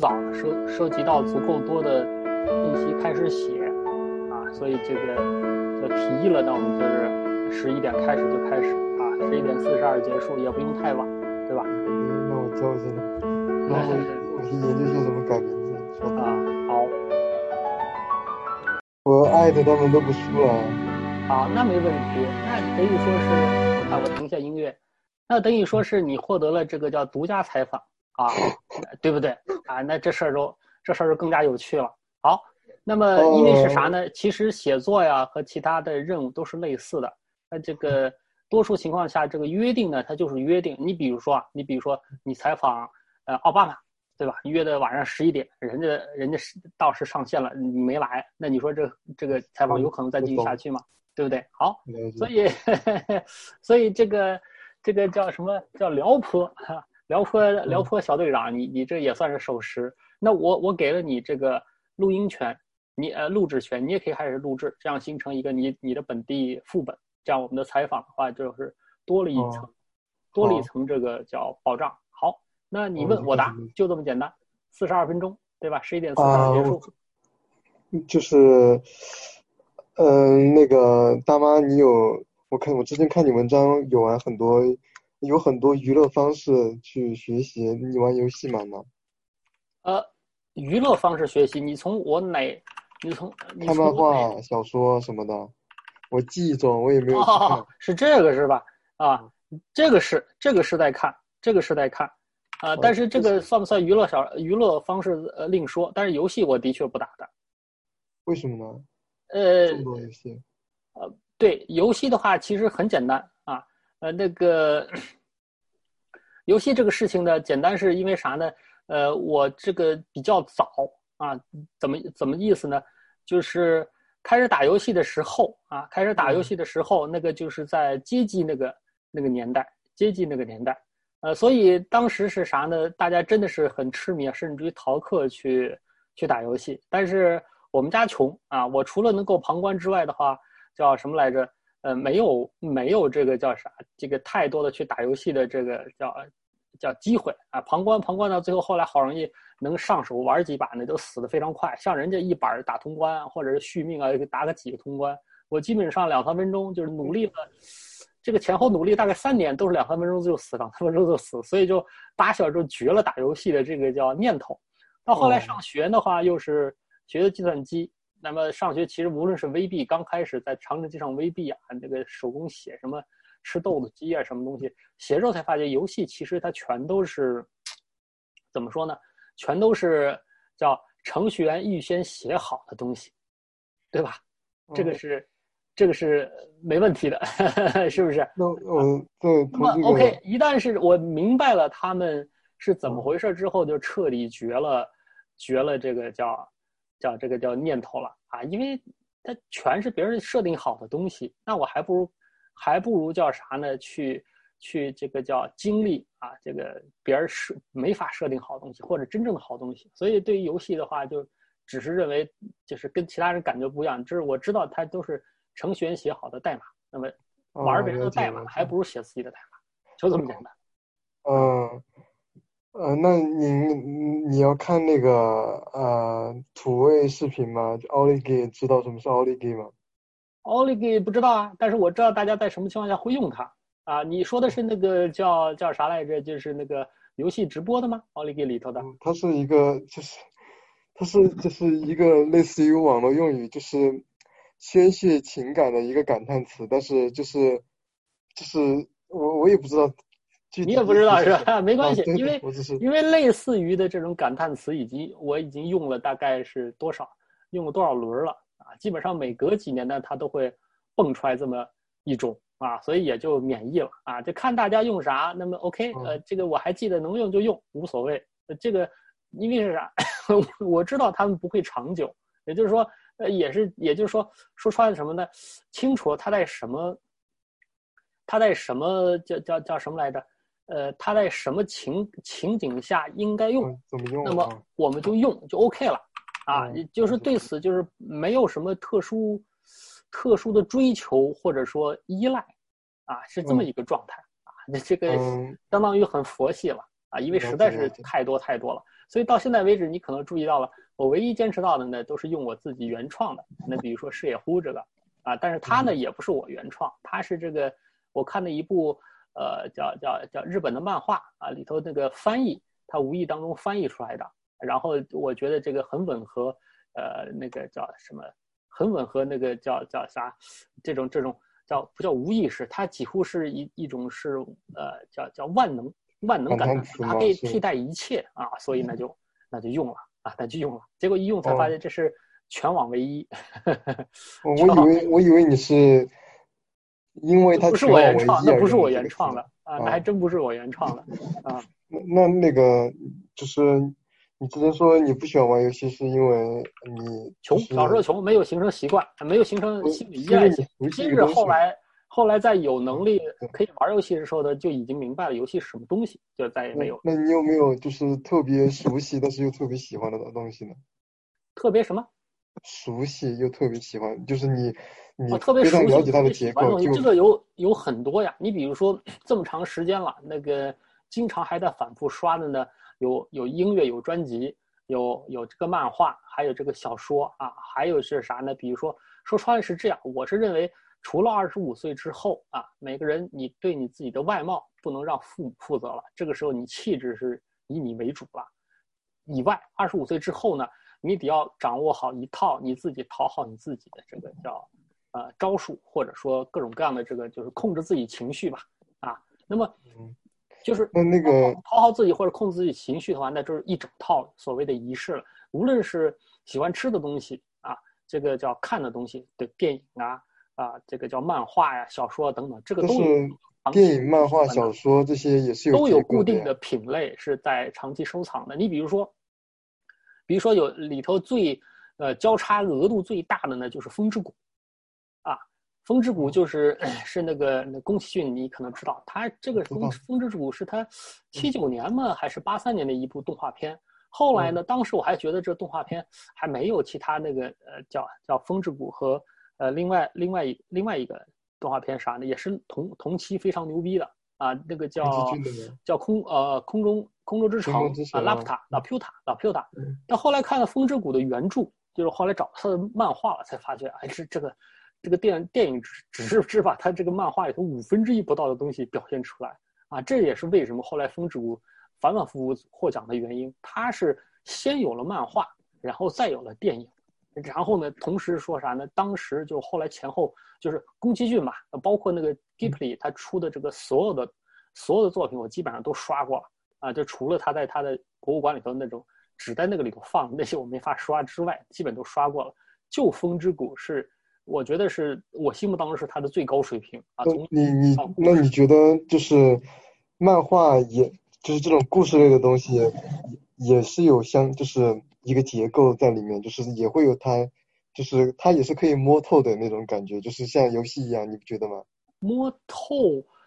早收收集到足够多的信息开始写啊，所以这个就提议了，那我们就是十一点开始就开始啊，十一点四十二结束，也不用太晚，对吧？那我教一下你，然后我去研究一下怎么改名字。说啊，好，我爱的他们都不输了。好，那没问题。那等于说是，啊，我停一下音乐。那等于说是你获得了这个叫独家采访啊，对不对啊？那这事儿就这事儿就更加有趣了。好，那么因为是啥呢？其实写作呀和其他的任务都是类似的。那这个多数情况下，这个约定呢，它就是约定。你比如说啊，你比如说你采访呃奥巴马，对吧？约的晚上十一点，人家人家是到时上线了，你没来，那你说这这个采访有可能再继续下去吗？对不对？好，所以 所以这个。这个叫什么叫辽坡哈？辽坡辽坡小队长，你你这也算是守时。那我我给了你这个录音权，你呃录制权，你也可以开始录制，这样形成一个你你的本地副本。这样我们的采访的话就是多了一层，多了一层这个叫保障。好，那你问我答，就这么简单。四十二分钟，对吧？十一点四十二结束。就是，嗯，那个大妈，你有？我看我之前看你文章有玩很多，有很多娱乐方式去学习。你玩游戏吗？呃，娱乐方式学习，你从我哪？你从看漫画、小说什么的。我记忆中我也没有看。是这个是吧？啊，这个是这个是在看，这个是在看，啊，但是这个算不算娱乐小娱乐方式？呃，另说。但是游戏我的确不打的。为什么呢？呃，这么多游戏。呃。对游戏的话，其实很简单啊，呃，那个游戏这个事情呢，简单是因为啥呢？呃，我这个比较早啊，怎么怎么意思呢？就是开始打游戏的时候啊，开始打游戏的时候，那个就是在街机那个那个年代，街机那个年代，呃，所以当时是啥呢？大家真的是很痴迷，甚至于逃课去去打游戏。但是我们家穷啊，我除了能够旁观之外的话。叫什么来着？呃，没有没有这个叫啥？这个太多的去打游戏的这个叫叫机会啊！旁观旁观到最后，后来好容易能上手玩几把呢，都死的非常快。像人家一板打通关，或者是续命啊，打个几个通关，我基本上两三分钟就是努力了，这个前后努力大概三年，都是两三分钟就死，两三分钟就死，所以就打小就绝了打游戏的这个叫念头。到后来上学的话，又是学的计算机。那么上学其实无论是 VB 刚开始在长城机上 VB 啊，那个手工写什么吃豆子鸡啊什么东西，写之后才发现游戏其实它全都是怎么说呢？全都是叫程序员预先写好的东西，对吧？这个是这个是没问题的，是不是？那嗯对。那么 OK，一旦是我明白了他们是怎么回事之后，就彻底绝了绝了这个叫。叫这个叫念头了啊，因为它全是别人设定好的东西，那我还不如还不如叫啥呢？去去这个叫经历啊，这个别人设没法设定好东西，或者真正的好东西。所以对于游戏的话，就只是认为就是跟其他人感觉不一样，就是我知道它都是程序员写好的代码，那么玩别人的代码还不如写自己的代码，就这么简单。嗯。呃，那您你要看那个呃土味视频吗？奥利给知道什么是奥利给吗？奥利给不知道啊，但是我知道大家在什么情况下会用它啊。你说的是那个叫叫啥来着？就是那个游戏直播的吗？奥利给里头的？它是一个，就是它是就是一个类似于网络用语，就是宣泄情感的一个感叹词。但是就是就是我我也不知道。你也不知道是吧？没关系，因为因为类似于的这种感叹词，已经我已经用了大概是多少，用了多少轮了啊？基本上每隔几年呢，它都会蹦出来这么一种啊，所以也就免疫了啊。就看大家用啥，那么 OK，呃，这个我还记得能用就用，无所谓。这个因为是啥？我知道他们不会长久，也就是说，呃，也是也就是说，说穿了什么呢？清楚它在什么，它在什么叫叫叫什么来着？呃，它在什么情情景下应该用？怎么用？那么我们就用就 OK 了，啊，就是对此就是没有什么特殊、特殊的追求或者说依赖，啊，是这么一个状态啊。那这个相当于很佛系了啊，因为实在是太多太多了。所以到现在为止，你可能注意到了，我唯一坚持到的呢，都是用我自己原创的。那比如说视野呼这个啊，但是它呢也不是我原创，它是这个我看的一部呃叫叫叫日本的漫画啊里头那个翻译，他无意当中翻译出来的。然后我觉得这个很吻合，呃，那个叫什么，很吻合那个叫叫啥，这种这种叫不叫无意识？它几乎是一一种是呃叫叫万能万能感，它可以替代一切啊，所以那就那就用了啊，那就用了。结果一用才发现这是全网唯一。我以为我以为你是因为它不是我原创，那不是我原创的啊，那还真不是我原创的啊。那那那个就是。你之前说你不喜欢玩游戏，是因为你穷，小时候穷，没有形成习惯，没有形成心理依赖性。今日后来，后来在有能力可以玩游戏的时候呢，就已经明白了游戏是什么东西，就再也没有。那你有没有就是特别熟悉但是又特别喜欢的东西呢？特别什么？熟悉又特别喜欢，就是你你特别熟解它的结构。这个有有很多呀，你比如说这么长时间了，那个经常还在反复刷的呢。有有音乐，有专辑，有有这个漫画，还有这个小说啊，还有是啥呢？比如说，说穿了是这样，我是认为，除了二十五岁之后啊，每个人你对你自己的外貌不能让父母负责了，这个时候你气质是以你为主了。以外，二十五岁之后呢，你得要掌握好一套你自己讨好你自己的这个叫呃招数，或者说各种各样的这个就是控制自己情绪吧啊。那么。就是那那个讨好自己或者控制自己情绪的话，那就是一整套所谓的仪式了。无论是喜欢吃的东西啊，这个叫看的东西对电影啊啊，这个叫漫画呀、小说等等，这个都是电影、漫画、小说这些也是有都有固定的品类是在长期收藏的。你比如说，比如说有里头最呃交叉额度最大的呢，就是《风之谷》。啊风之谷就是是那个那宫崎骏，你可能知道，他这个风风之谷是他七九年嘛还是八三年的一部动画片。后来呢，当时我还觉得这动画片还没有其他那个呃叫叫风之谷和呃另外另外一另外一个动画片啥的，也是同同期非常牛逼的。啊，那个叫叫空呃空中空中之城啊拉普塔拉普塔拉普塔。但后来看了风之谷的原著，就是后来找他的漫画了，才发觉哎是这个。这个电电影只只是只把他这个漫画里头五分之一不到的东西表现出来啊，这也是为什么后来《风之谷》反反复复获奖的原因。他是先有了漫画，然后再有了电影，然后呢，同时说啥呢？当时就后来前后就是宫崎骏嘛，包括那个 Ghibli 他出的这个所有的所有的作品，我基本上都刷过了啊，就除了他在他的博物馆里头那种只在那个里头放那些我没法刷之外，基本都刷过了。就《风之谷》是。我觉得是我心目当中是他的最高水平啊！你你那你觉得就是漫画，也就是这种故事类的东西，也是有相就是一个结构在里面，就是也会有它，就是它也是可以摸透的那种感觉，就是像游戏一样，你不觉得吗？摸透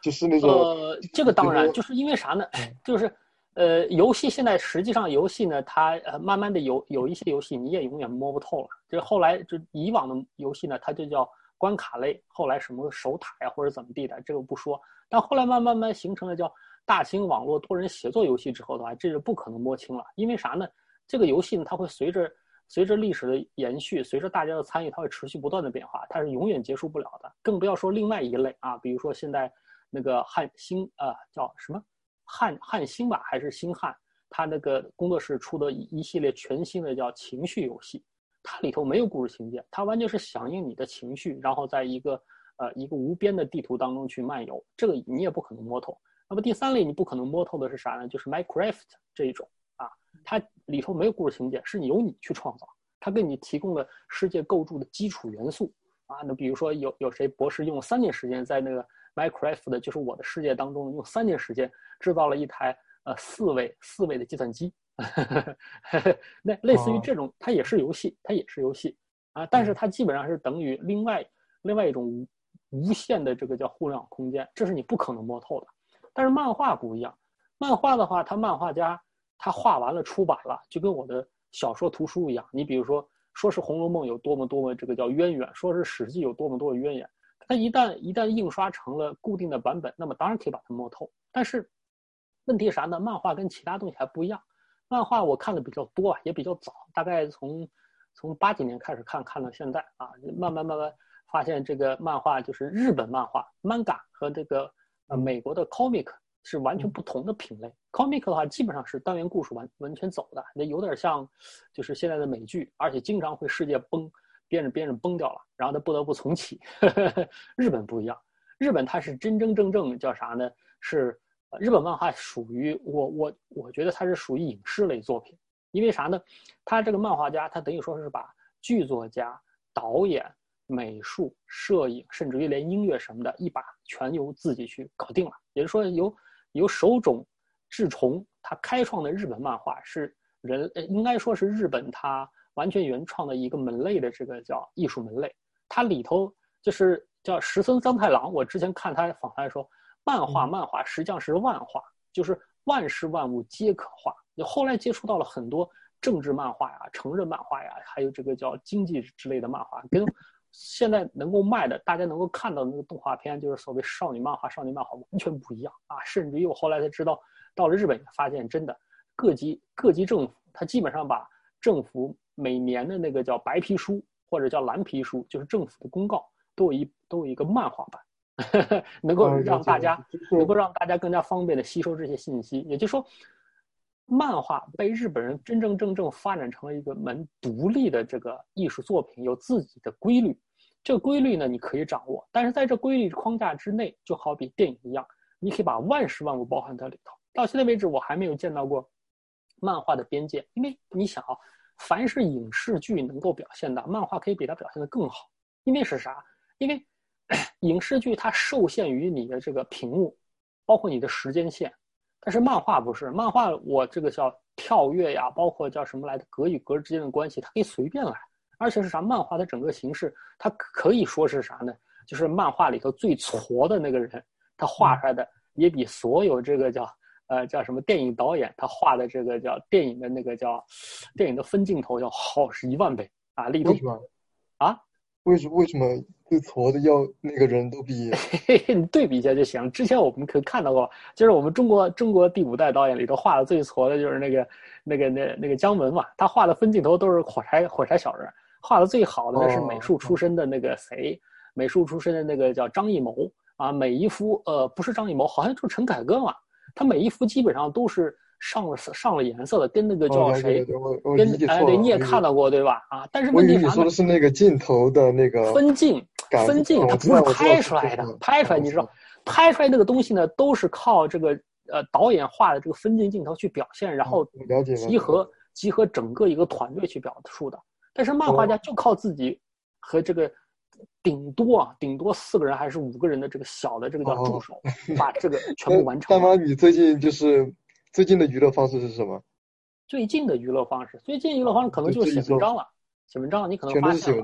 就是那种呃，这个当然就是因为啥呢？就是。呃，游戏现在实际上游戏呢，它呃慢慢的有有一些游戏你也永远摸不透了。就后来就以往的游戏呢，它就叫关卡类，后来什么守塔呀或者怎么地的，这个不说。但后来慢慢慢形成了叫大型网络多人协作游戏之后的话，这是不可能摸清了。因为啥呢？这个游戏呢，它会随着随着历史的延续，随着大家的参与，它会持续不断的变化，它是永远结束不了的。更不要说另外一类啊，比如说现在那个汉星啊，叫什么？汉汉星吧，还是星汉？他那个工作室出的一一系列全新的叫情绪游戏，它里头没有故事情节，它完全是响应你的情绪，然后在一个呃一个无边的地图当中去漫游，这个你也不可能摸透。那么第三类你不可能摸透的是啥呢？就是 Minecraft 这一种啊，它里头没有故事情节，是由你去创造，它给你提供了世界构筑的基础元素啊。那比如说有有谁博士用了三年时间在那个。Minecraft 的就是我的世界当中，用三年时间制造了一台呃四位四位的计算机，那类似于这种，它也是游戏，它也是游戏啊，但是它基本上是等于另外另外一种无无限的这个叫互联网空间，这是你不可能摸透的。但是漫画不一样，漫画的话，他漫画家他画完了出版了，就跟我的小说图书一样。你比如说，说是《红楼梦》有多么多么这个叫渊源，说是《史记》有多么多么渊源。它一旦一旦印刷成了固定的版本，那么当然可以把它摸透。但是，问题啥呢？漫画跟其他东西还不一样。漫画我看的比较多啊，也比较早，大概从从八几年开始看，看到现在啊，慢慢慢慢发现这个漫画就是日本漫画 manga 和这个呃美国的 comic 是完全不同的品类。comic 的话基本上是单元故事完完全走的，那有点像就是现在的美剧，而且经常会世界崩，编着编着崩掉了，然后他不得不重启。日本不一样，日本它是真真正正叫啥呢？是。日本漫画属于我我我觉得它是属于影视类作品，因为啥呢？他这个漫画家他等于说是把剧作家、导演、美术、摄影，甚至于连音乐什么的，一把全由自己去搞定了。也就是说，由由手冢治虫他开创的日本漫画是人应该说是日本他完全原创的一个门类的这个叫艺术门类。它里头就是叫石森章太郎，我之前看他访谈说。漫画，漫画实际上是万画，就是万事万物皆可画。你后来接触到了很多政治漫画呀、成人漫画呀，还有这个叫经济之类的漫画，跟现在能够卖的、大家能够看到的那个动画片，就是所谓少女漫画、少女漫画完全不一样啊！甚至于我后来才知道，到了日本发现，真的各级各级政府，他基本上把政府每年的那个叫白皮书或者叫蓝皮书，就是政府的公告，都有一都有一个漫画版。能够让大家能够让大家更加方便的吸收这些信息，也就是说，漫画被日本人真真正正发展成了一个门独立的这个艺术作品，有自己的规律。这个规律呢，你可以掌握，但是在这规律框架之内，就好比电影一样，你可以把万事万物包含在里头。到现在为止，我还没有见到过漫画的边界，因为你想啊，凡是影视剧能够表现的，漫画可以比它表现的更好。因为是啥？因为。影视剧它受限于你的这个屏幕，包括你的时间线，但是漫画不是，漫画我这个叫跳跃呀，包括叫什么来的格与格之间的关系，它可以随便来，而且是啥？漫画的整个形式，它可以说是啥呢？就是漫画里头最矬的那个人，他画出来的也比所有这个叫呃叫什么电影导演他画的这个叫电影的那个叫电影的分镜头要好是一万倍啊！立体啊。为什为什么最矬的要那个人都比？你对比一下就行。之前我们可看到过，就是我们中国中国第五代导演里头画的最矬的就是那个那个那那个姜文嘛，他画的分镜头都是火柴火柴小人。画的最好的那是美术出身的那个谁，美术出身的那个叫张艺谋啊，每一幅呃不是张艺谋，好像就是陈凯歌嘛，他每一幅基本上都是。上了上了颜色的，跟那个叫谁？跟哎，对，你也看到过对吧？啊，但是问题说的是那个镜头的那个分镜，分镜它不是拍出来的，拍出来你知道，拍出来那个东西呢，都是靠这个呃导演画的这个分镜镜头去表现，然后集合集合整个一个团队去表述的。但是漫画家就靠自己和这个顶多啊，顶多四个人还是五个人的这个小的这个叫助手，把这个全部完成。大妈，你最近就是。最近的娱乐方式是什么？最近的娱乐方式，最近娱乐方式可能就是写文章了。写文章，你可能发现，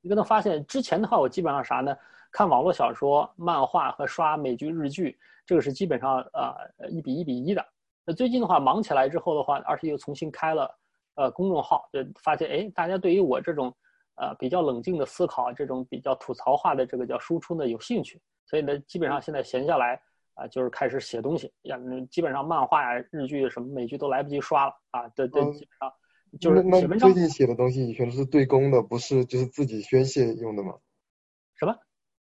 你可能发现之前的话，我基本上啥呢？看网络小说、漫画和刷美剧、日剧，这个是基本上呃一比一比一的。那最近的话，忙起来之后的话，而且又重新开了呃公众号，就发现哎，大家对于我这种呃比较冷静的思考，这种比较吐槽化的这个叫输出呢有兴趣，所以呢，基本上现在闲下来。啊，就是开始写东西，呀，基本上漫画呀、日剧什么美剧都来不及刷了啊，这这基本上就是写文章。最近写的东西全都是对公的，不是就是自己宣泄用的吗？什么？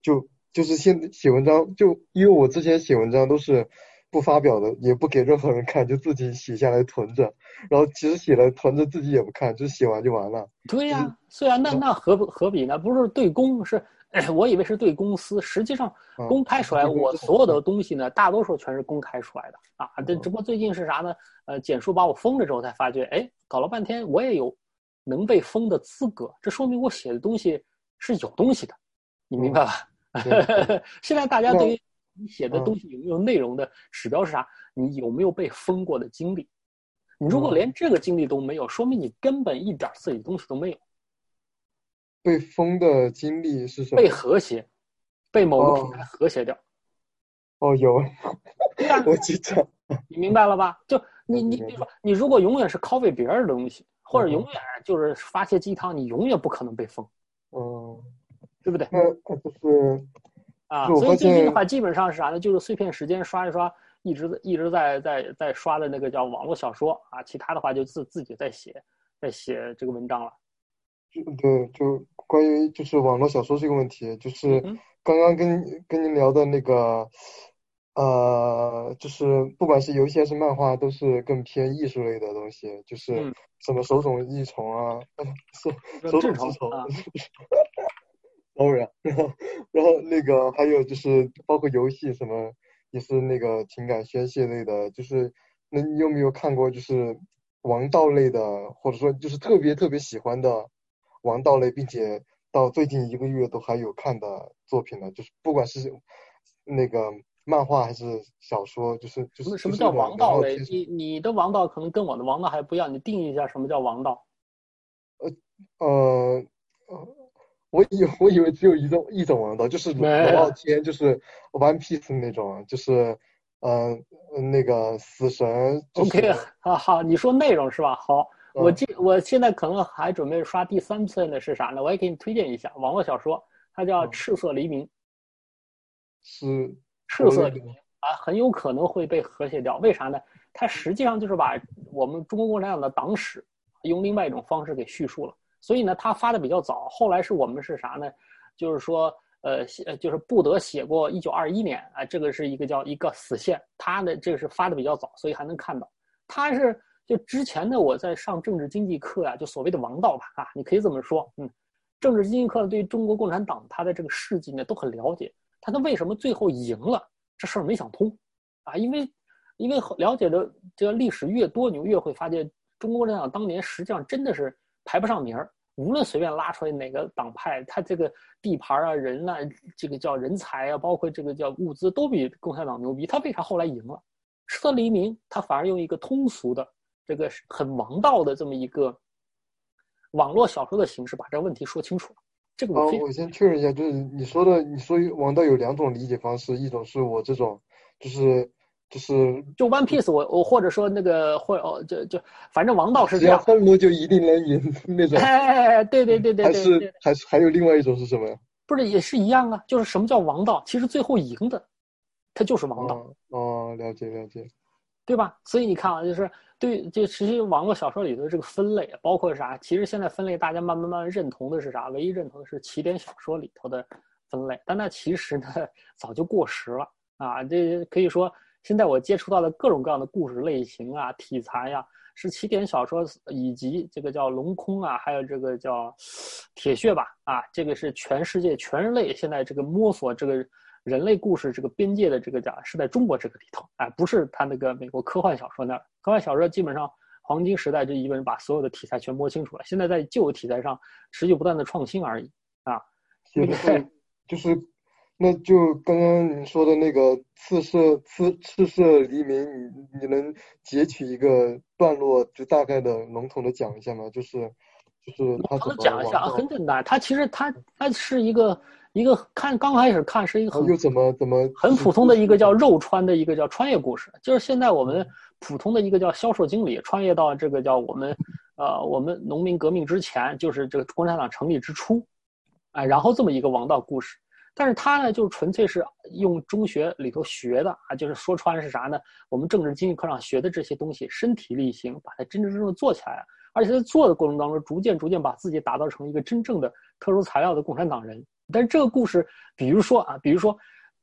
就就是现写文章，就因为我之前写文章都是不发表的，也不给任何人看，就自己写下来囤着，然后其实写了囤着自己也不看，就写完就完了。对呀，虽然那那何何必呢？不是对公是。我以为是对公司，实际上公开出来，我所有的东西呢，大多数全是公开出来的啊。这只不过最近是啥呢？呃，简书把我封了之后，才发觉，哎，搞了半天我也有能被封的资格，这说明我写的东西是有东西的，你明白吧？现在大家对于你写的东西有没有内容的指标是啥？你有没有被封过的经历？你如果连这个经历都没有，说明你根本一点自己东西都没有。被封的经历是什么？被和谐，被某个平台和谐掉。哦，有。我记得。你明白了吧？就 你你比如说，你如果永远是 copy 别人的东西，或者永远就是发些鸡汤，你永远不可能被封。嗯。对不对？那就是。啊，所以最近的话，基本上是啥呢？就是碎片时间刷一刷一直一直在在在刷的那个叫网络小说啊，其他的话就自自己在写在写这个文章了。对，就关于就是网络小说这个问题，就是嗯刚刚跟跟您聊的那个，呃，就是不管是游戏还是漫画，都是更偏艺术类的东西，就是嗯什么手冢异虫啊，手手冢治虫啊，然后然后那个还有就是包括游戏什么也是那个情感宣泄类的，就是那你有没有看过就是王道类的，或者说就是特别特别喜欢的王道类，并且到最近一个月都还有看的作品呢？就是不管是那个漫画还是小说，就是就是什么叫王道类？你你的王道可能跟我的王道还不一样，你定义一下什么叫王道？呃，呃我以我以为只有一种一种王道，就是没龙傲天，就是 One Piece 那种，就是呃那个死神，就是 OK，好好，你说内容是吧？好，我嗯我现在可能还准备刷第三次的是啥呢？我也给你推荐一下网络小说，它叫《嗯赤色黎明》。是赤色黎明啊，很有可能会被和谐掉。为啥呢？它实际上就是把我们中国共产党的党史用另外一种方式给叙述了。所以呢，他发的比较早，后来是我们是啥呢？就是说，呃，就是布德写过一九二一年啊，这个是一个叫一个死线，他的这个是发的比较早，所以还能看到。他是就之前呢，我在上政治经济课啊，就所谓的王道吧啊，你可以这么说，嗯，政治经济课对于中国共产党他的这个事迹呢都很了解，他他为什么最后赢了这事儿没想通啊？因为因为了解的这个历史越多，你就越会发现中国共产党当年实际上真的是排不上名儿。无论随便拉出来哪个党派，他这个地盘啊、人呐、这个叫人才啊，包括这个叫物资，都比共产党牛逼。他为啥后来赢了？赤色黎明，他反而用一个通俗的、这个很王道的这么一个网络小说的形式，把这个问题说清楚了。这个啊，我非我先确认一下，就是你说的，你说王道有两种理解方式，一种是我这种，就是就是就 One Piece，我我或者说那个或哦，就就反正王道是这样。愤怒就一定能赢那种，哎，对对对对还对对是，还是还有另外一种是什么呀？不是也是一样啊？就是什么叫王道？其实最后赢的，他就是王道。哦哦，了解了解。对吧？所以你看啊，就是对，就其实网络小说里头这个分类，包括啥？其实现在分类大家慢慢慢慢认同的是啥？唯一认同的是起点小说里头的分类，但那其实呢 早就过时了啊！这可以说现在我接触到的各种各样的故事类型啊、题材呀、是起点小说以及这个叫龙空啊，还有这个叫铁血吧啊，这个是全世界全人类现在这个摸索这个。人类故事这个边界的这个讲是在中国这个里头，哎，不是他那个美国科幻小说那儿。科幻小说基本上黄金时代就一个人把所有的题材全摸清楚了，现在在旧题材上持续不断的创新而已啊。写的是就是，那就刚刚你说的那个赤色赤赤色黎明，你你能截取一个段落，就大概的笼统的讲一下吗？就是就是他怎么讲一下啊，很简单，他其实他他是一个一个看刚开始看是一个很又怎么怎么很普通的一个叫肉穿的一个叫穿越故事，就是现在我们普通的一个叫销售经理穿越到这个叫我们，呃，我们农民革命之前，就是这个共产党成立之初，哎，然后这么一个王道故事。但是他呢，就纯粹是用中学里头学的啊，就是说穿是啥呢？我们政治经济课上学的这些东西，身体力行，把它真真正正做起来了。而且在做的过程当中，逐渐逐渐把自己打造成一个真正的特殊材料的共产党人。但是这个故事，比如说啊，比如说，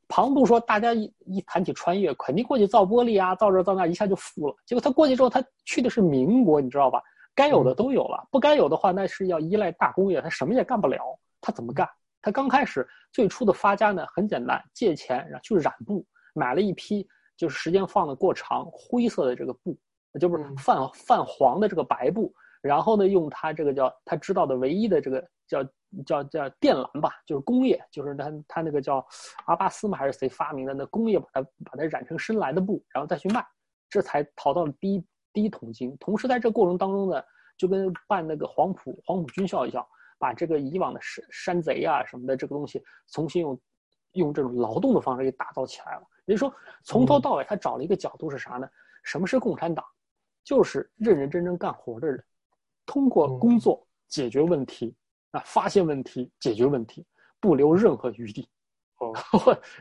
庞度说大家一一谈起穿越，肯定过去造玻璃啊，造这造那，一下就富了。结果他过去之后，他去的是民国，你知道吧？该有的都有了，不该有的话，那是要依赖大工业，他什么也干不了。他怎么干？他刚开始最初的发家呢，很简单，借钱然后去染布，买了一批就是时间放的过长灰色的这个布，就是嗯泛泛黄的这个白布，然后呢，用他这个叫他知道的唯一的这个叫叫叫电缆吧，就是工业，就是他他那个叫阿巴斯嘛还是谁发明的那工业把它把它染成深蓝的布，然后再去卖，这才淘到了第一第一桶金。同时在这过程当中呢，就跟办那个黄埔黄埔军校一样，把这个以往的山山贼啊什么的这个东西重新用用这种劳动的方式给打造起来了。也就是说，从头到尾他找了一个角度是啥呢？什么是共产党？就是认认真真干活的人，通过工作解决问题啊，发现问题，解决问题，不留任何余地。哦，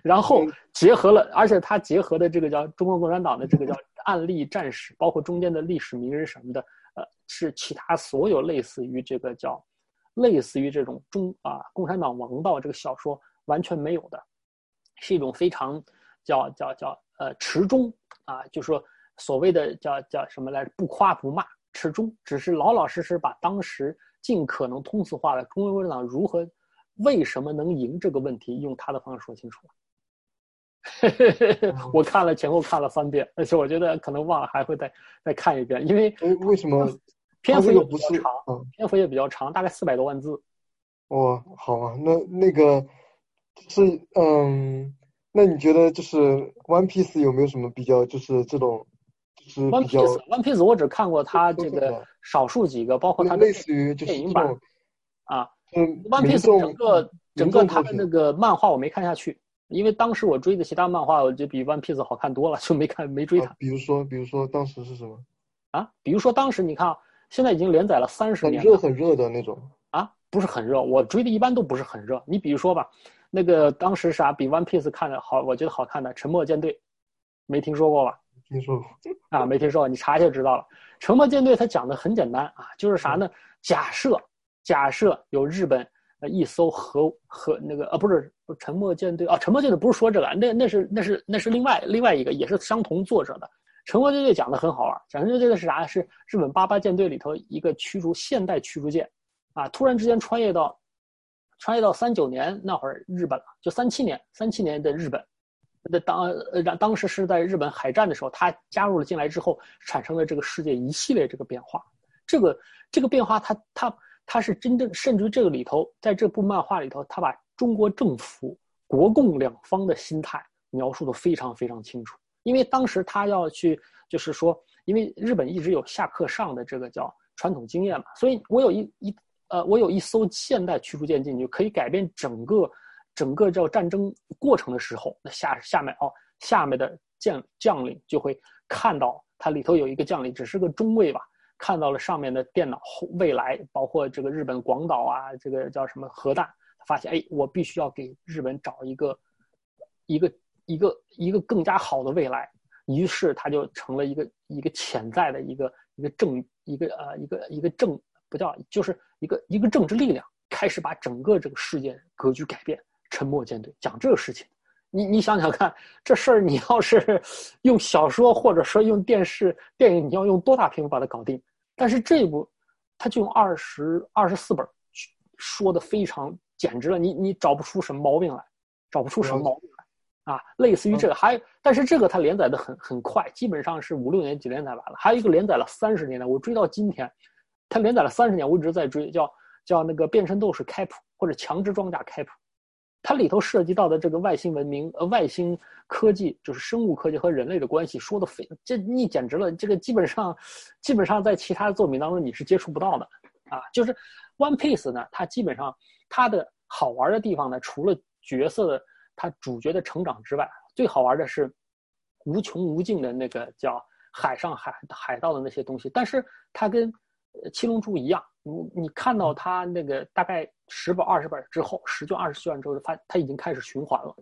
然后结合了，而且他结合的这个叫中国共产党的这个叫案例战史，包括中间的历史名人什么的，呃，是其他所有类似于这个叫类似于这种中啊共产党王道这个小说完全没有的，是一种非常叫叫叫呃持中啊，就说所谓的叫叫什么来着？不夸不骂，持中，只是老老实实把当时尽可能通俗化的中国共产党如何。为什么能赢这个问题？用他的方式说清楚了。我看了前后看了三遍，而且我觉得可能忘了，还会再再看一遍，因为为什么篇幅也比较长，篇幅也比较长，大概四百多万字。哦，好啊，那那个是嗯，那你觉得就是《One Piece》有没有什么比较，就是这种就是《One Piece》《One Piece》我只看过它这个少数几个，包括它类似于就是电影版啊。嗯，One Piece 整个整个它的那个漫画我没看下去，因为当时我追的其他漫画，我就比 One Piece 好看多了，就没看没追它。比如说，比如说当时是什么？啊，比如说当时你看，现在已经连载了三十年，很热很热的那种啊，不是很热，我追的一般都不是很热。你比如说吧，那个当时啥比 One Piece 看的好，我觉得好看的《沉默舰队》，没听说过吧？听说过啊，没听说过，你查一下就知道了。《沉默舰队》它讲的很简单啊，就是啥呢？假设。假设有日本呃一艘核核那个啊不是沉默舰队啊，沉默舰队不是说这个，那那是那是那是另外另外一个也是相同作者的。沉默舰队讲的很好玩，讲的这个是啥？是日本八八舰队里头一个驱逐现代驱逐舰，啊，突然之间穿越到穿越到三九年那会儿日本了，就三七年三七年的日本，那当呃当时是在日本海战的时候，他加入了进来之后，产生了这个世界一系列这个变化，这个这个变化他他。他是真正，甚至于这个里头，在这部漫画里头，他把中国政府、国共两方的心态描述的非常非常清楚。因为当时他要去，就是说，因为日本一直有下课上的这个叫传统经验嘛，所以我有一一呃，我有一艘现代驱逐舰进去，可以改变整个整个叫战争过程的时候，那下下面哦，下面的将将领就会看到它里头有一个将领，只是个中尉吧。看到了上面的电脑后未来，包括这个日本广岛啊，这个叫什么核弹，发现哎，我必须要给日本找一个一个一个一个更加好的未来。于是他就成了一个一个潜在的一个一个政一个呃一个一个政不叫就是一个一个政治力量，开始把整个这个世界格局改变。沉默舰队讲这个事情，你你想想看，这事儿你要是 用小说或者说用电视电影，你要用多大屏幕把它搞定？但是这部，他就用二十二十四本，说的非常简直了，你你找不出什么毛病来，找不出什么毛病来，啊，类似于这个，还但是这个它连载的很很快，基本上是五六年级连载完了。还有一个连载了三十年的，我追到今天，它连载了三十年，我一直在追，叫叫那个变身斗士开普或者强制装甲开普。它里头涉及到的这个外星文明、呃外星科技，就是生物科技和人类的关系，说的非这你简直了。这个基本上，基本上在其他的作品当中你是接触不到的啊。就是《One Piece》呢，它基本上它的好玩的地方呢，除了角色的它主角的成长之外，最好玩的是无穷无尽的那个叫海上海海盗的那些东西。但是它跟七龙珠一样，你你看到它那个大概十本二十本之后，十卷二十卷之后，就发它已经开始循环了，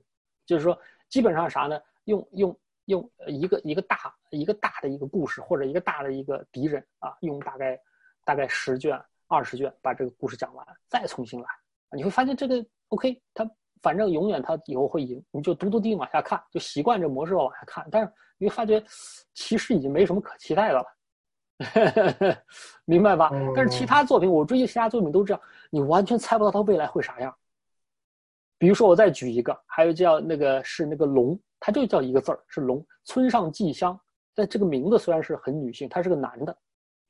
就是说基本上啥呢？用用用一个一个大一个大的一个故事或者一个大的一个敌人啊，用大概大概十卷二十卷把这个故事讲完，再重新来，你会发现这个 OK，它反正永远他以后会赢，你就嘟嘟地往下看，就习惯这模式往下看，但是你会发觉其实已经没什么可期待的了。明白吧？但是其他作品，我追求其他作品都这样，你完全猜不到它未来会啥样。比如说，我再举一个，还有叫那个是那个龙，它就叫一个字儿，是龙。村上纪香，但这个名字虽然是很女性，他是个男的，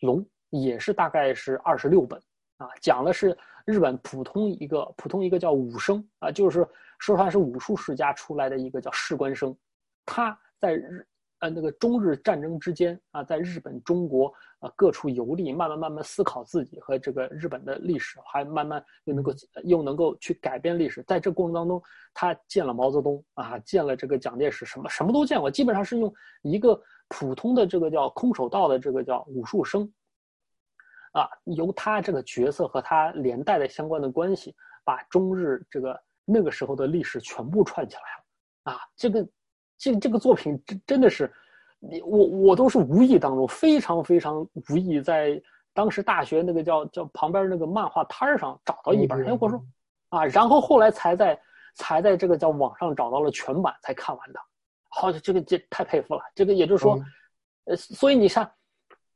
龙也是大概是二十六本啊，讲的是日本普通一个普通一个叫武生啊，就是说他是武术世家出来的一个叫士官生，他在日。呃，那个中日战争之间啊，在日本、中国啊各处游历，慢慢慢慢思考自己和这个日本的历史，还慢慢又能够又能够去改变历史。在这过程当中，他见了毛泽东啊，见了这个蒋介石，什么什么都见过。基本上是用一个普通的这个叫空手道的这个叫武术生，啊，由他这个角色和他连带的相关的关系，把中日这个那个时候的历史全部串起来了，啊，这个，这这个作品真真的是，你我我都是无意当中非常非常无意，在当时大学那个叫叫旁边那个漫画摊上找到一本，哎，我说，啊，然后后来才在才在这个叫网上找到了全版才看完的，好，这个这太佩服了，这个也就是说，呃，所以你看。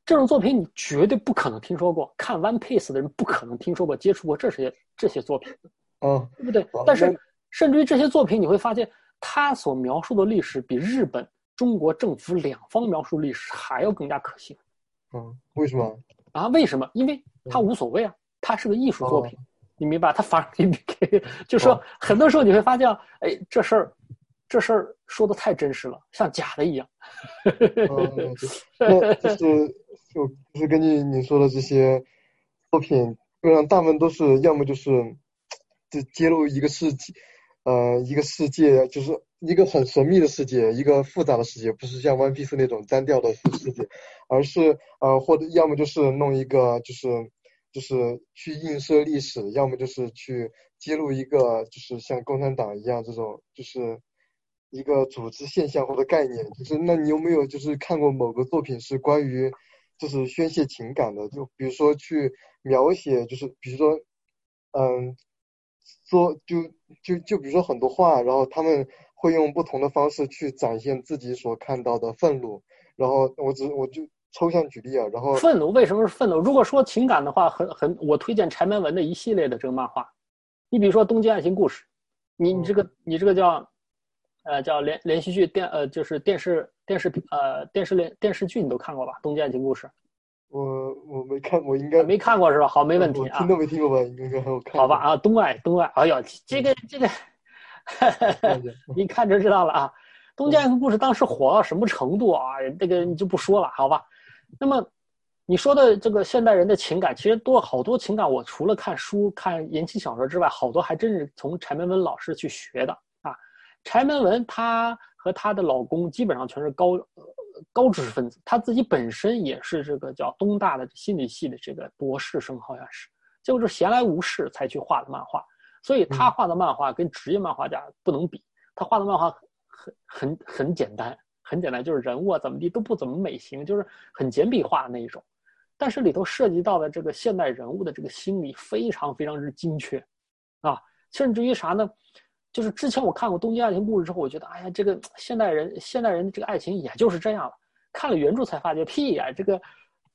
这种作品你绝对不可能听说过，看《One Piece》的人不可能听说过、接触过这些这些作品，嗯，对不对？但是，甚至于这些作品，你会发现，他所描述的历史比日本、中国政府两方描述历史还要更加可信。嗯，为什么？啊，为什么？因为他无所谓啊，他是个艺术作品，你明白？他反而给你给，就说很多时候你会发现，哎，这事儿。这事儿说的太真实了，像假的一样。嗯，那就是就就是根据你说的这些作品，基本上大部分都是要么就是就揭露一个世界，呃，一个世界就是一个很神秘的世界，一个复杂的世界，不是像 One Piece 那种单调的世界，而是呃，或者要么就是弄一个就是就是去映射历史，要么就是去揭露一个就是像共产党一样这种就是。一个组织现象或者概念，就是那你有没有就是看过某个作品是关于就是宣泄情感的？就比如说去描写，就是比如说，嗯，说就就就比如说很多话，然后他们会用不同的方式去展现自己所看到的愤怒。然后我只我就抽象举例啊，然后愤怒为什么是愤怒？如果说情感的话，很很我推荐柴门文的一系列的这个漫画。你比如说《东京爱情故事》，你你这个你这个叫。呃，叫连连续剧电呃，就是电视电视呃电视连电视剧你都看过吧？《东京爱情故事》，我我没看，我应该没看过是吧？好，没问题啊。听都没听过吧？应该很好看。好吧啊，东爱东爱，哎呦，这个这个，一看就知道了啊。《东京爱情故事》当时火到什么程度啊？这个你就不说了，好吧？那么你说的这个现代人的情感，其实多好多情感，我除了看书、看言情小说之外，好多还真是从柴门文老师去学的。柴门文她和她的老公基本上全是高高知识分子，她自己本身也是这个叫东大的心理系的这个博士生，好像是，结果是闲来无事才去画的漫画，所以她画的漫画跟职业漫画家不能比，她画的漫画很很很简单，很简单，就是人物啊怎么地都不怎么美型，就是很简笔画的那一种，但是里头涉及到的这个现代人物的这个心理非常非常之精确，啊，甚至于啥呢？就是之前我看过《东京爱情故事》之后，我觉得，哎呀，这个现代人现代人的这个爱情也就是这样了。看了原著才发觉，屁呀！这个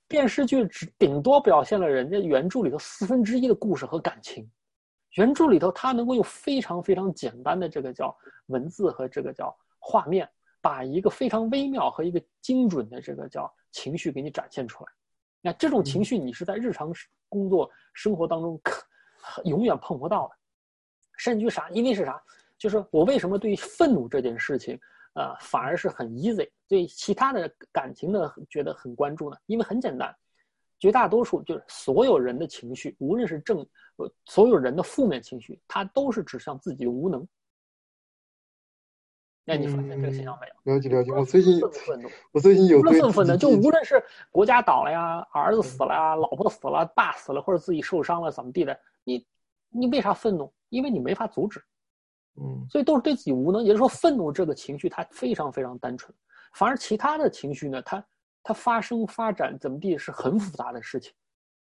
电视剧只顶多表现了人家原著里头四分之一的故事和感情。原著里头，它能够用非常非常简单的这个叫文字和这个叫画面，把一个非常微妙和一个精准的这个叫情绪给你展现出来。那这种情绪，你是在日常工作生活当中可永远碰不到的。甚至于啥？因为是啥？就是我为什么对愤怒这件事情，呃，反而是很 easy，对其他的感情呢觉得很关注呢？因为很简单，绝大多数就是所有人的情绪，无论是正，呃，所有人的负面情绪，它都是指向自己的无能。那你发现这个现象没有？了解了解。我最近我最近有愤愤的，就无论是国家倒了呀，儿子死了呀，老婆死了，爸死了，或者自己受伤了，怎么地的？你你为啥愤怒？因为你没法阻止，嗯，所以都是对自己无能。也就是说，愤怒这个情绪它非常非常单纯，反而其他的情绪呢，它它发生发展怎么地是很复杂的事情。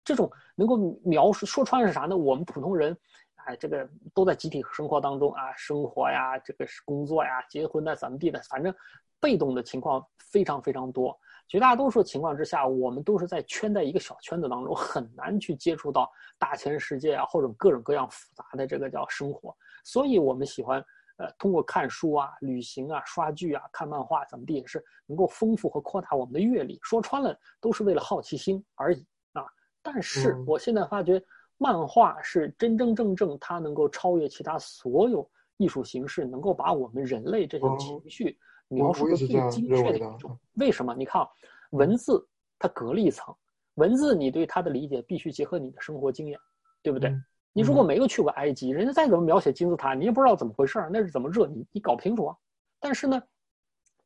这种能够描述说穿是啥呢？我们普通人，哎，这个都在集体生活当中啊，生活呀，这个是工作呀，结婚呐怎么地的，反正被动的情况非常非常多。绝大多数情况之下，我们都是在圈在一个小圈子当中，很难去接触到大千世界啊，或者各种各样复杂的这个叫生活。所以，我们喜欢呃通过看书啊、旅行啊、刷剧啊、看漫画怎么地，也是能够丰富和扩大我们的阅历。说穿了，都是为了好奇心而已啊。但是，我现在发觉，漫画是真真正正它能够超越其他所有艺术形式，能够把我们人类这些情绪。描述的最精确的一种，为什么？你看，文字它隔了一层，文字你对它的理解必须结合你的生活经验，对不对？你如果没有去过埃及，人家再怎么描写金字塔，你也不知道怎么回事儿那是怎么热？你你搞不清楚啊。但是呢，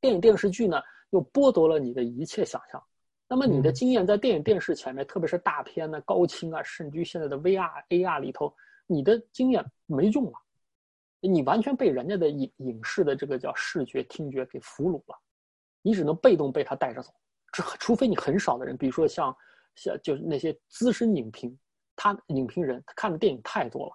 电影电视剧呢又剥夺了你的一切想象，那么你的经验在电影电视前面，特别是大片呢、高清啊，甚至于现在的 VR、AR 里头，你的经验没用了。你完全被人家的影影视的这个叫视觉、听觉给俘虏了，你只能被动被他带着走。这除非你很少的人，比如说像像就是那些资深影评，他影评人他看的电影太多了，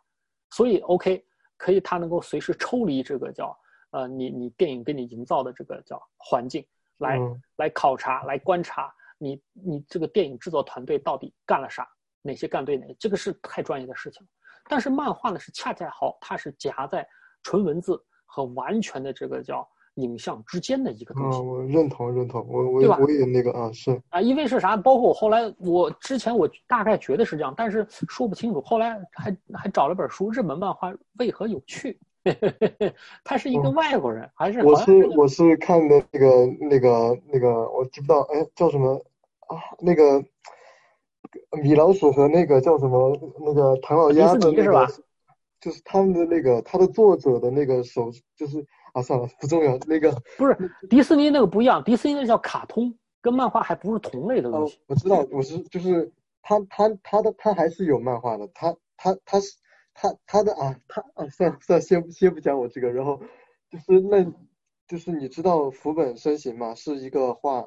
所以 OK 可以他能够随时抽离这个叫呃你你电影给你营造的这个叫环境来来考察来观察你你这个电影制作团队到底干了啥，哪些干对哪，这个是太专业的事情。但是漫画呢是恰恰好，它是夹在纯文字和完全的这个叫影像之间的一个东西。我认同认同，我我我也那个啊是啊，因为是啥？包括我后来，我之前我大概觉得是这样，但是说不清楚。后来还还找了本书，《日本漫画为何有趣》，他是一个外国人，还是我是我是看的那个那个那个我记不到哎叫什么啊那个米老鼠和那个叫什么那个唐老鸭的那迪士尼是吧个，就是他们的那个他的作者的那个手就是啊算了不重要那个不是迪士尼那个不一样，迪士尼那叫卡通，跟漫画还不是同类的东哦西。我知道我是就是他他他的他还是有漫画的他他他是他他的啊他啊算了算了先先不讲我这个然后就是那就是你知道福本身形吗？是一个画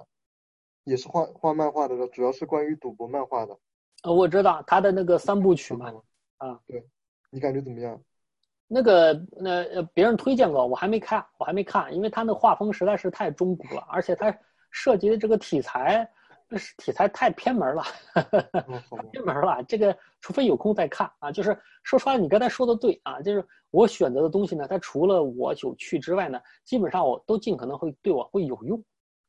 也是画画漫画的，主要是关于赌博漫画的。呃，我知道他的那个三部曲嘛，啊，对，你感觉怎么样？那个那呃别人推荐过，我还没看，我还没看，因为他那画风实在是太中古了，而且他涉及的这个题材，题材太偏门了，哦，好吧，偏门了。这个除非有空再看啊。就是说出来，你刚才说的对啊，就是我选择的东西呢，它除了我有趣之外呢，基本上我都尽可能会对我会有用。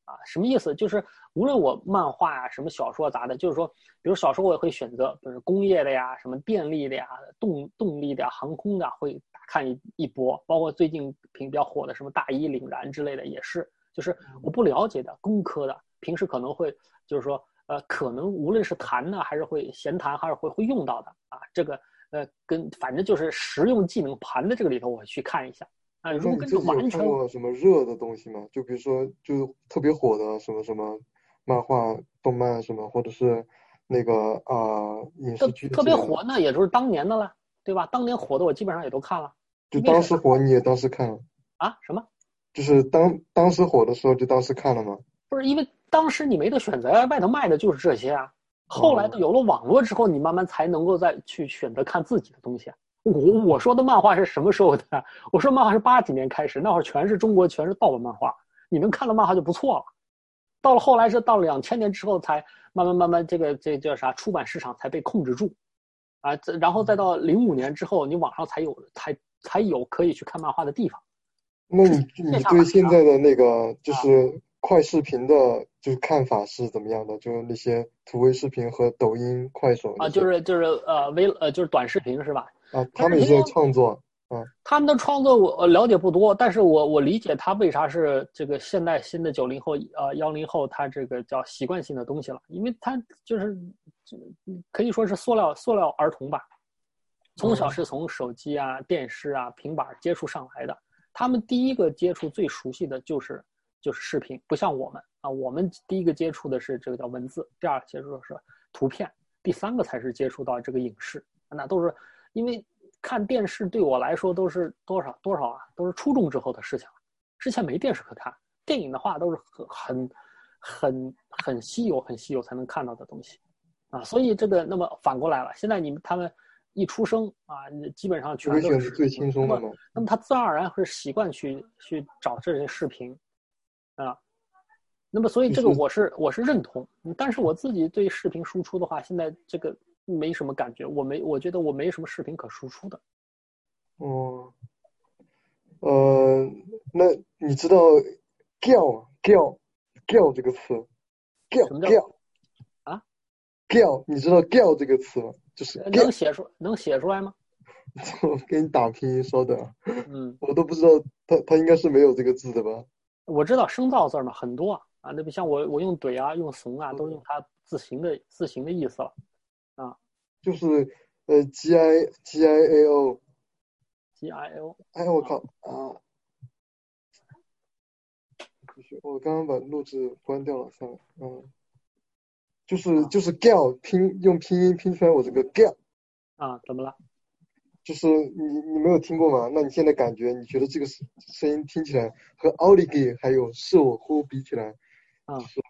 啊，什么意思？就是无论我漫画呀、什么小说咋的，就是说，比如小说我也会选择，比如工业的呀、什么电力的呀、动动力的呀、航空的呀会看一一波，包括最近评比较火的什么大义凛然之类的也是，就是我不了解的工科的，平时可能会就是说，呃，可能无论是谈呢，还是会闲谈，还是会会用到的啊，这个呃跟反正就是实用技能盘的这个里头，我去看一下。啊，如果你最近有看这完全过什么热的东西吗？就比如说，就特别火的什么什么漫画、动漫什么，或者是那个啊、影视剧特别火，那也就是当年的了，对吧？当年火的我基本上也都看了就当时火你也当时看了，啊。什么？就是当当时火的时候就当时看了吗？不是因为当时你没得选择呀，外头卖的就是这些啊。后来哦有了网络之后，你慢慢才能够再去选择看自己的东西啊。我我说的漫画是什么时候的？我说漫画是八几年开始，那会儿全是中国全是盗版漫画，你能看到漫画就不错了。到了后来是到了两千年之后，才慢慢慢慢这个这叫啥？出版市场才被控制住，啊，这然后再到零五年之后，你网上才有才才有可以去看漫画的地方。那你你对现在的那个就是快视频的，就是看法是怎么样的？就是那些土味视频和抖音、快手啊，就是就是呃微呃就是短视频是吧？啊，他们也是创作，他们的创作我呃了解不多，但是我我理解他为啥是这个现代新的九零后呃幺零后，他这个叫习惯性的东西了，因为他就是嗯可以说是塑料塑料儿童吧，从小是从手机啊、电视啊、平板接触上来的，他们第一个接触最熟悉的就是就是视频，不像我们啊，我们第一个接触的是这个叫文字，第二接触的是图片，第三个才是接触到这个影视，那都是因为看电视对我来说都是多少多少啊，都是初中之后的事情了，之前没电视可看，电影的话都是很很很很稀有很稀有才能看到的东西，啊，所以这个那么反过来了，现在你们他们一出生啊，基本上全都是最轻松的那么嘛。那么他自然而然会习惯去去找这些视频，啊，那么所以这个我是我是认同，但是我自己对视频输出的话，现在这个没什么感觉，我没我觉得我没什么视频可输出的。哦，呃，那你知道 “gao gao gao” 这个词什么叫？gao 啊？gao，你知道 “gao” 这个词吗？就是能写出能写出来吗？我 给你打拼音稍等，嗯，我都不知道它它应该是没有这个字的吧？我知道生造字儿嘛，很多啊，啊，那不像我我用怼啊，用怂啊，都是用它字形的字形的意思了。就是呃 “g i g i a o”，G I O，哎我靠啊！我刚刚把录制关掉了，算了，嗯，就是就是 “gao” 拼用拼音拼出来，我这个 “gao” 啊，怎么了？就是你你没有听过吗？那你现在感觉你觉得这个声声音听起来和奥利给还有是我乎比起来，啊，就是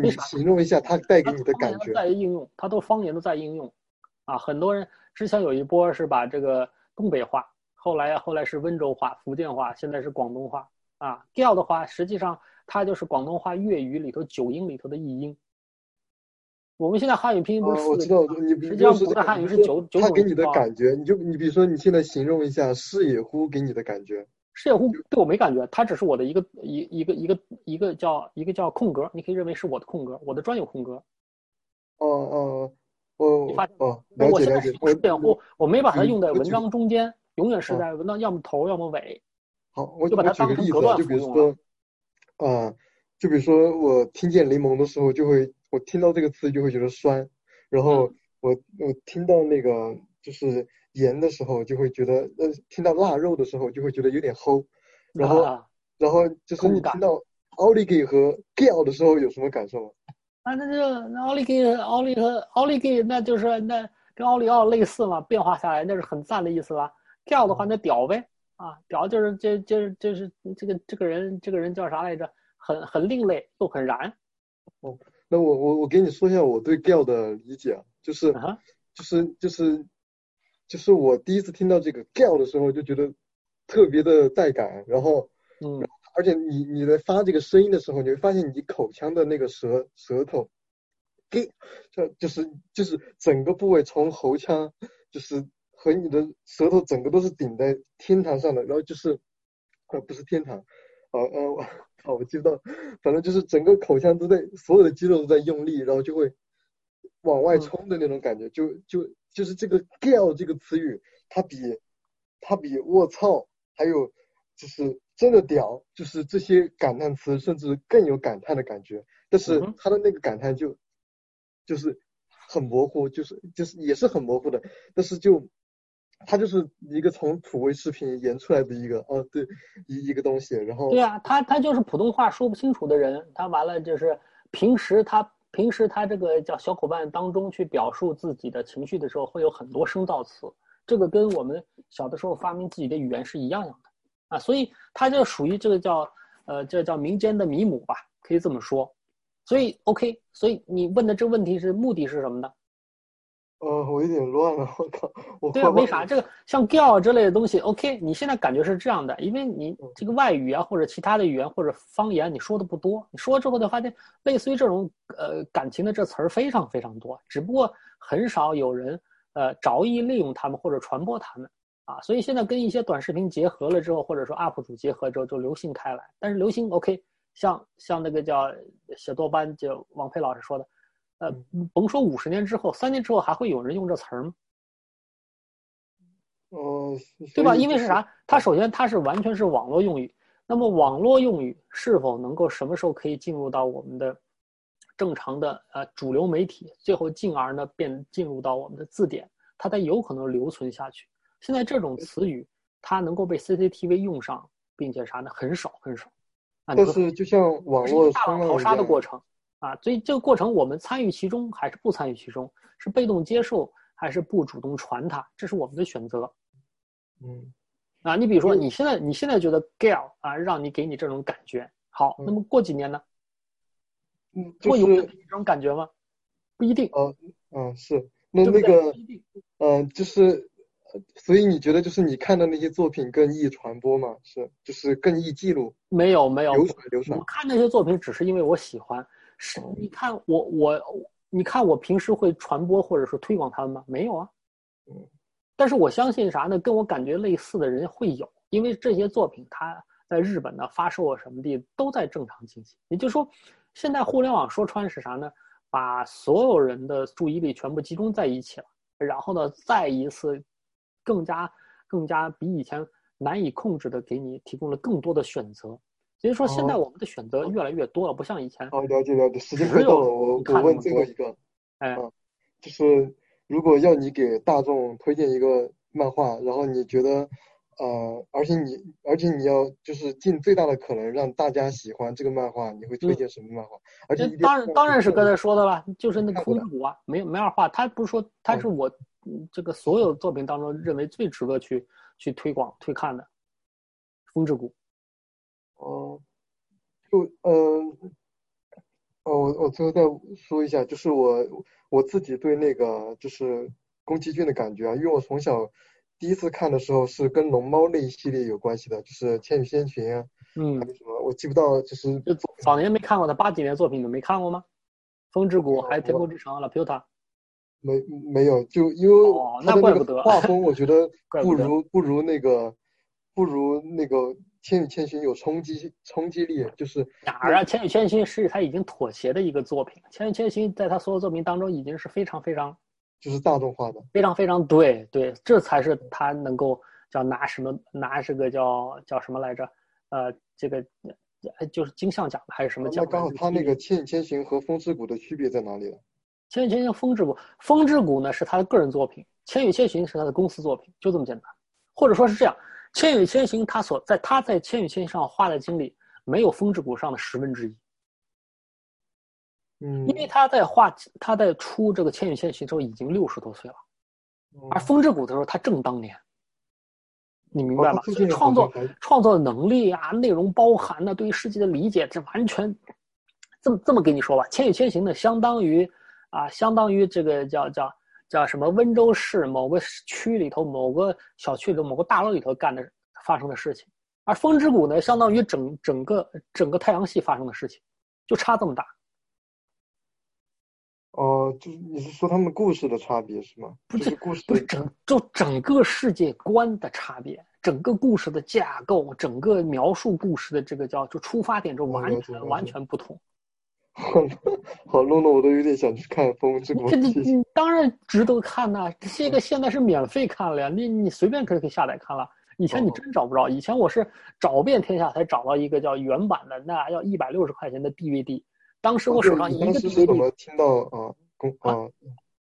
你形容一下它带给你的感觉。在应用，它都方言都在应用，啊，很多人之前有一波是把这个东北话，后来后来是温州话、福建话，现在是广东话啊。调的话，实际上它就是广东话粤语里头九音里头的译音。我们现在汉语拼音不是四个你实际上古代汉语是九九它给你的感觉，你就你比如说你现在形容一下视野乎给你的感觉。视野乎对我没感觉，它只是我的一个一一个一个一个叫一个叫空格，你可以认为是我的空格，我的专有空格。哦哦哦，你发现哦，了解了解。视野乎我没把它用在文章中间，永远是在文章要么头要么尾。好，我就把它举个例子，就比如说，啊，就比如说我听见柠檬的时候，就会我听到这个词就会觉得酸，然后我我听到那个就是。盐的时候就会觉得，呃，听到腊肉的时候就会觉得有点齁，然后，然后就是你听到奥利给和 gal 的时候有什么感受吗？啊，那就那奥利给、奥利和奥利给，那就是那跟奥利奥类似嘛，变化下来那是很赞的意思了。gal 的话，那屌呗，啊，屌就是就就就是这个这个人这个人叫啥来着？很很另类又很燃。哦，那我我我给你说一下我对 gal 的理解啊，就是就是就是。就是我第一次听到这个 gal 的时候，就觉得特别的带感，然后，嗯，而且你你在发这个声音的时候，你会发现你口腔的那个舌舌头给就就是就是整个部位从喉腔，就是和你的舌头整个都是顶在天堂上的，然后就是，呃，不是天堂，呃呃，我 靠，我记不到，反正就是整个口腔都在，所有的肌肉都在用力，然后就会往外冲的那种感觉，就就。就是这个 “gal” 这个词语，它比它比我操，还有就是真的屌，就是这些感叹词，甚至更有感叹的感觉。但是它的那个感叹就就是很模糊，就是就是也是很模糊的。但是就它就是一个从土味视频演出来的一个哦，对一一个东西。然后对啊，他他就是普通话说不清楚的人，他完了就是平时他。平时他这个叫小伙伴当中去表述自己的情绪的时候，会有很多生造词，这个跟我们小的时候发明自己的语言是一样样的啊，所以他就属于这个叫呃这叫民间的米母吧，可以这么说。所以 OK，所以你问的这个问题是目的是什么呢？呃，我有点乱了，我靠！我对啊，没啥，这个像 gal 之类的东西，OK，你现在感觉是这样的，因为你这个外语啊或者其他的语言或者方言你说的不多，你说之后就发现类似于这种呃感情的这词儿非常非常多，只不过很少有人呃着意利用他们或者传播他们啊，所以现在跟一些短视频结合了之后，或者说 UP 主结合之后就流行开来，但是流行 OK，像像那个叫写作班就王佩老师说的。呃，甭说五十年之后，三年之后还会有人用这词儿吗？哦，对吧？因为是啥？它首先它是完全是网络用语。那么网络用语是否能够什么时候可以进入到我们的正常的呃主流媒体，最后进而呢便进入到我们的字典，它才有可能留存下去。现在这种词语它能够被 CCTV 用上，并且啥呢？很少很少。但是就像网络大浪淘沙的过程。啊，所以这个过程我们参与其中还是不参与其中，是被动接受还是不主动传它，这是我们的选择。嗯，啊，你比如说你现在你现在觉得 gal 啊，让你给你这种感觉，好，那么过几年呢？嗯，会有这种感觉吗？不一定。哦，嗯，是，那那个，嗯，就是，所以你觉得就是你看的那些作品更易传播吗？是，就是更易记录？没有，没有，流传流传。我看那些作品只是因为我喜欢。是，你看我我，你看我平时会传播或者说推广他们吗？没有啊，嗯，但是我相信啥呢？跟我感觉类似的人会有，因为这些作品它在日本的发售啊什么的都在正常进行。也就是说，现在互联网说穿是啥呢？把所有人的注意力全部集中在一起了，然后呢，再一次更加更加比以前难以控制的给你提供了更多的选择。所以说，现在我们的选择越来越多了，不像以前。哦，了解了解，时间快到了，我我问最后一个，哎，就是如果要你给大众推荐一个漫画，然后你觉得，呃，而且你而且你要就是尽最大的可能让大家喜欢这个漫画，你会推荐什么漫画？而且当然当然是刚才说的了，就是那个风之谷啊，没没二话，他不是说他是我嗯这个所有作品当中认为最值得去去推广推看的，风之谷。哦，就嗯，哦，我我最后再说一下，就是我我自己对那个就是宫崎骏的感觉啊，因为我从小第一次看的时候是跟龙猫那一系列有关系的，就是《千与千寻》啊，嗯还，有什么我记不到，就是就早年没看过的八几年作品，你没看过吗？风之谷还有天空之城、拉皮乌塔。没没有，就因为哦他的那那怪不得个画风，我觉得 怪不得不如不如那个不如那个《千与千寻》有冲击冲击力，就是哪儿啊？《千与千寻》是他已经妥协的一个作品，《千与千寻》在他所有作品当中已经是非常非常就是大众化的。非常非常对对，这才是他能够叫拿什么拿这个叫叫什么来着？呃，这个呃就是金像奖还是什么奖？刚好他那个《千与千寻》和《风之谷》的区别在哪里了？《千与千寻》风之谷，风之谷呢是他的个人作品，《千与千寻》是他的公司作品，就这么简单。或者说是这样，《千与千寻》他所在他在《千与千寻》上花的精力没有风之谷上的十分之一，嗯，因为他在画他在出这个《千与千寻》的时候已经六十多岁了，而风之谷的时候他正当年，你明白吗？哦他最近所以创作创作的能力啊，内容包含的对于世界的理解，这完全这么这么跟你说吧，《千与千寻》呢，相当于啊，相当于这个叫叫叫什么温州市某个区里头某个小区里头某个大楼里头干的发生的事情，而《风之谷》呢，相当于整整个整个太阳系发生的事情，就差这么大。哦，就是你是说他们故事的差别是吗？不就是是故事不是整就整个世界观的差别，整个故事的架构，整个描述故事的这个叫就出发点，就完全完全不同。好弄得我都有点想去看《风之谷这》当然值得看呐、这个现在是免费看了呀，你你随便可以可以下载看了。以前你哦真找不着，以前我是找遍天下才找到一个叫原版的，那要一百六十块钱的 DVD。当时我手上你一个当时是怎 DVD 么听到啊？公啊，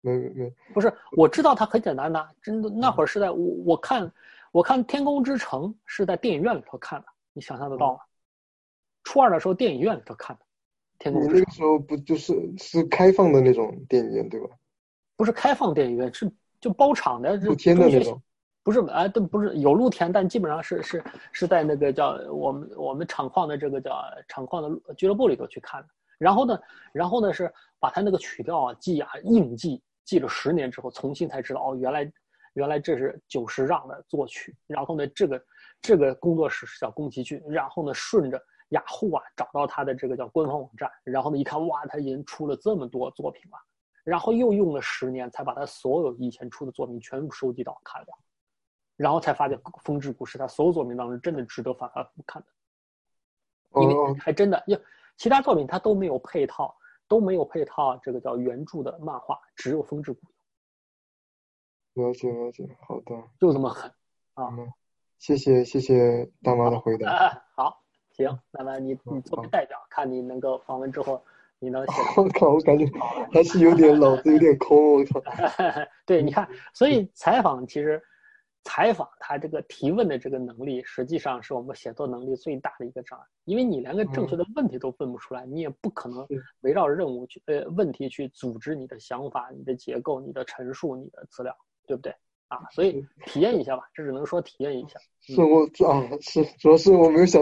没没没，不是，我知道它很简单的，真的那会儿是在我我看我看《天空之城》是在电影院里头看的，你想象得到吗？初二的时候电影院里头看的《你那个》，时候不就是是开放的那种电影院对吧？不是开放电影院，是就包场的，露天的那种。不是啊，都不是有露天，但基本上是是是在那个叫我们我们厂矿的这个叫厂矿的俱乐部里头去看的。然后呢，然后呢是把他那个曲调啊记啊硬记，记了十年之后，重新才知道哦，原来原来这是久石让的作曲。然后呢，这个这个工作室是叫宫崎骏。然后呢，顺着雅虎啊找到他的这个叫官方网站，然后呢一看哇，他已经出了这么多作品了。然后又用了十年才把他所有以前出的作品全部收集到看了。然后才发现《风之谷》是他所有作品当中真的值得反反复看的，因为哦，还真的，因为其他作品他都没有配套，都没有配套这个叫原著的漫画，只有《风之谷了解了解，好的，》，就这么狠啊！嗯，谢谢谢谢大妈的回答。行，那么你你作为代表，看你能够访问之后，你能写我靠，我感觉还是有点脑子有点空，我靠。对，你看，所以采访其实，采访他这个提问的这个能力，实际上是我们写作能力最大的一个障碍，因为你连个正确的问题都问不出来，你也不可能围绕任务去呃问题去组织你的想法、你的结构、你的陈述、你的资料，对不对？啊，所以体验一下吧，这只能说体验一下。是我啊，是主要是我没有想。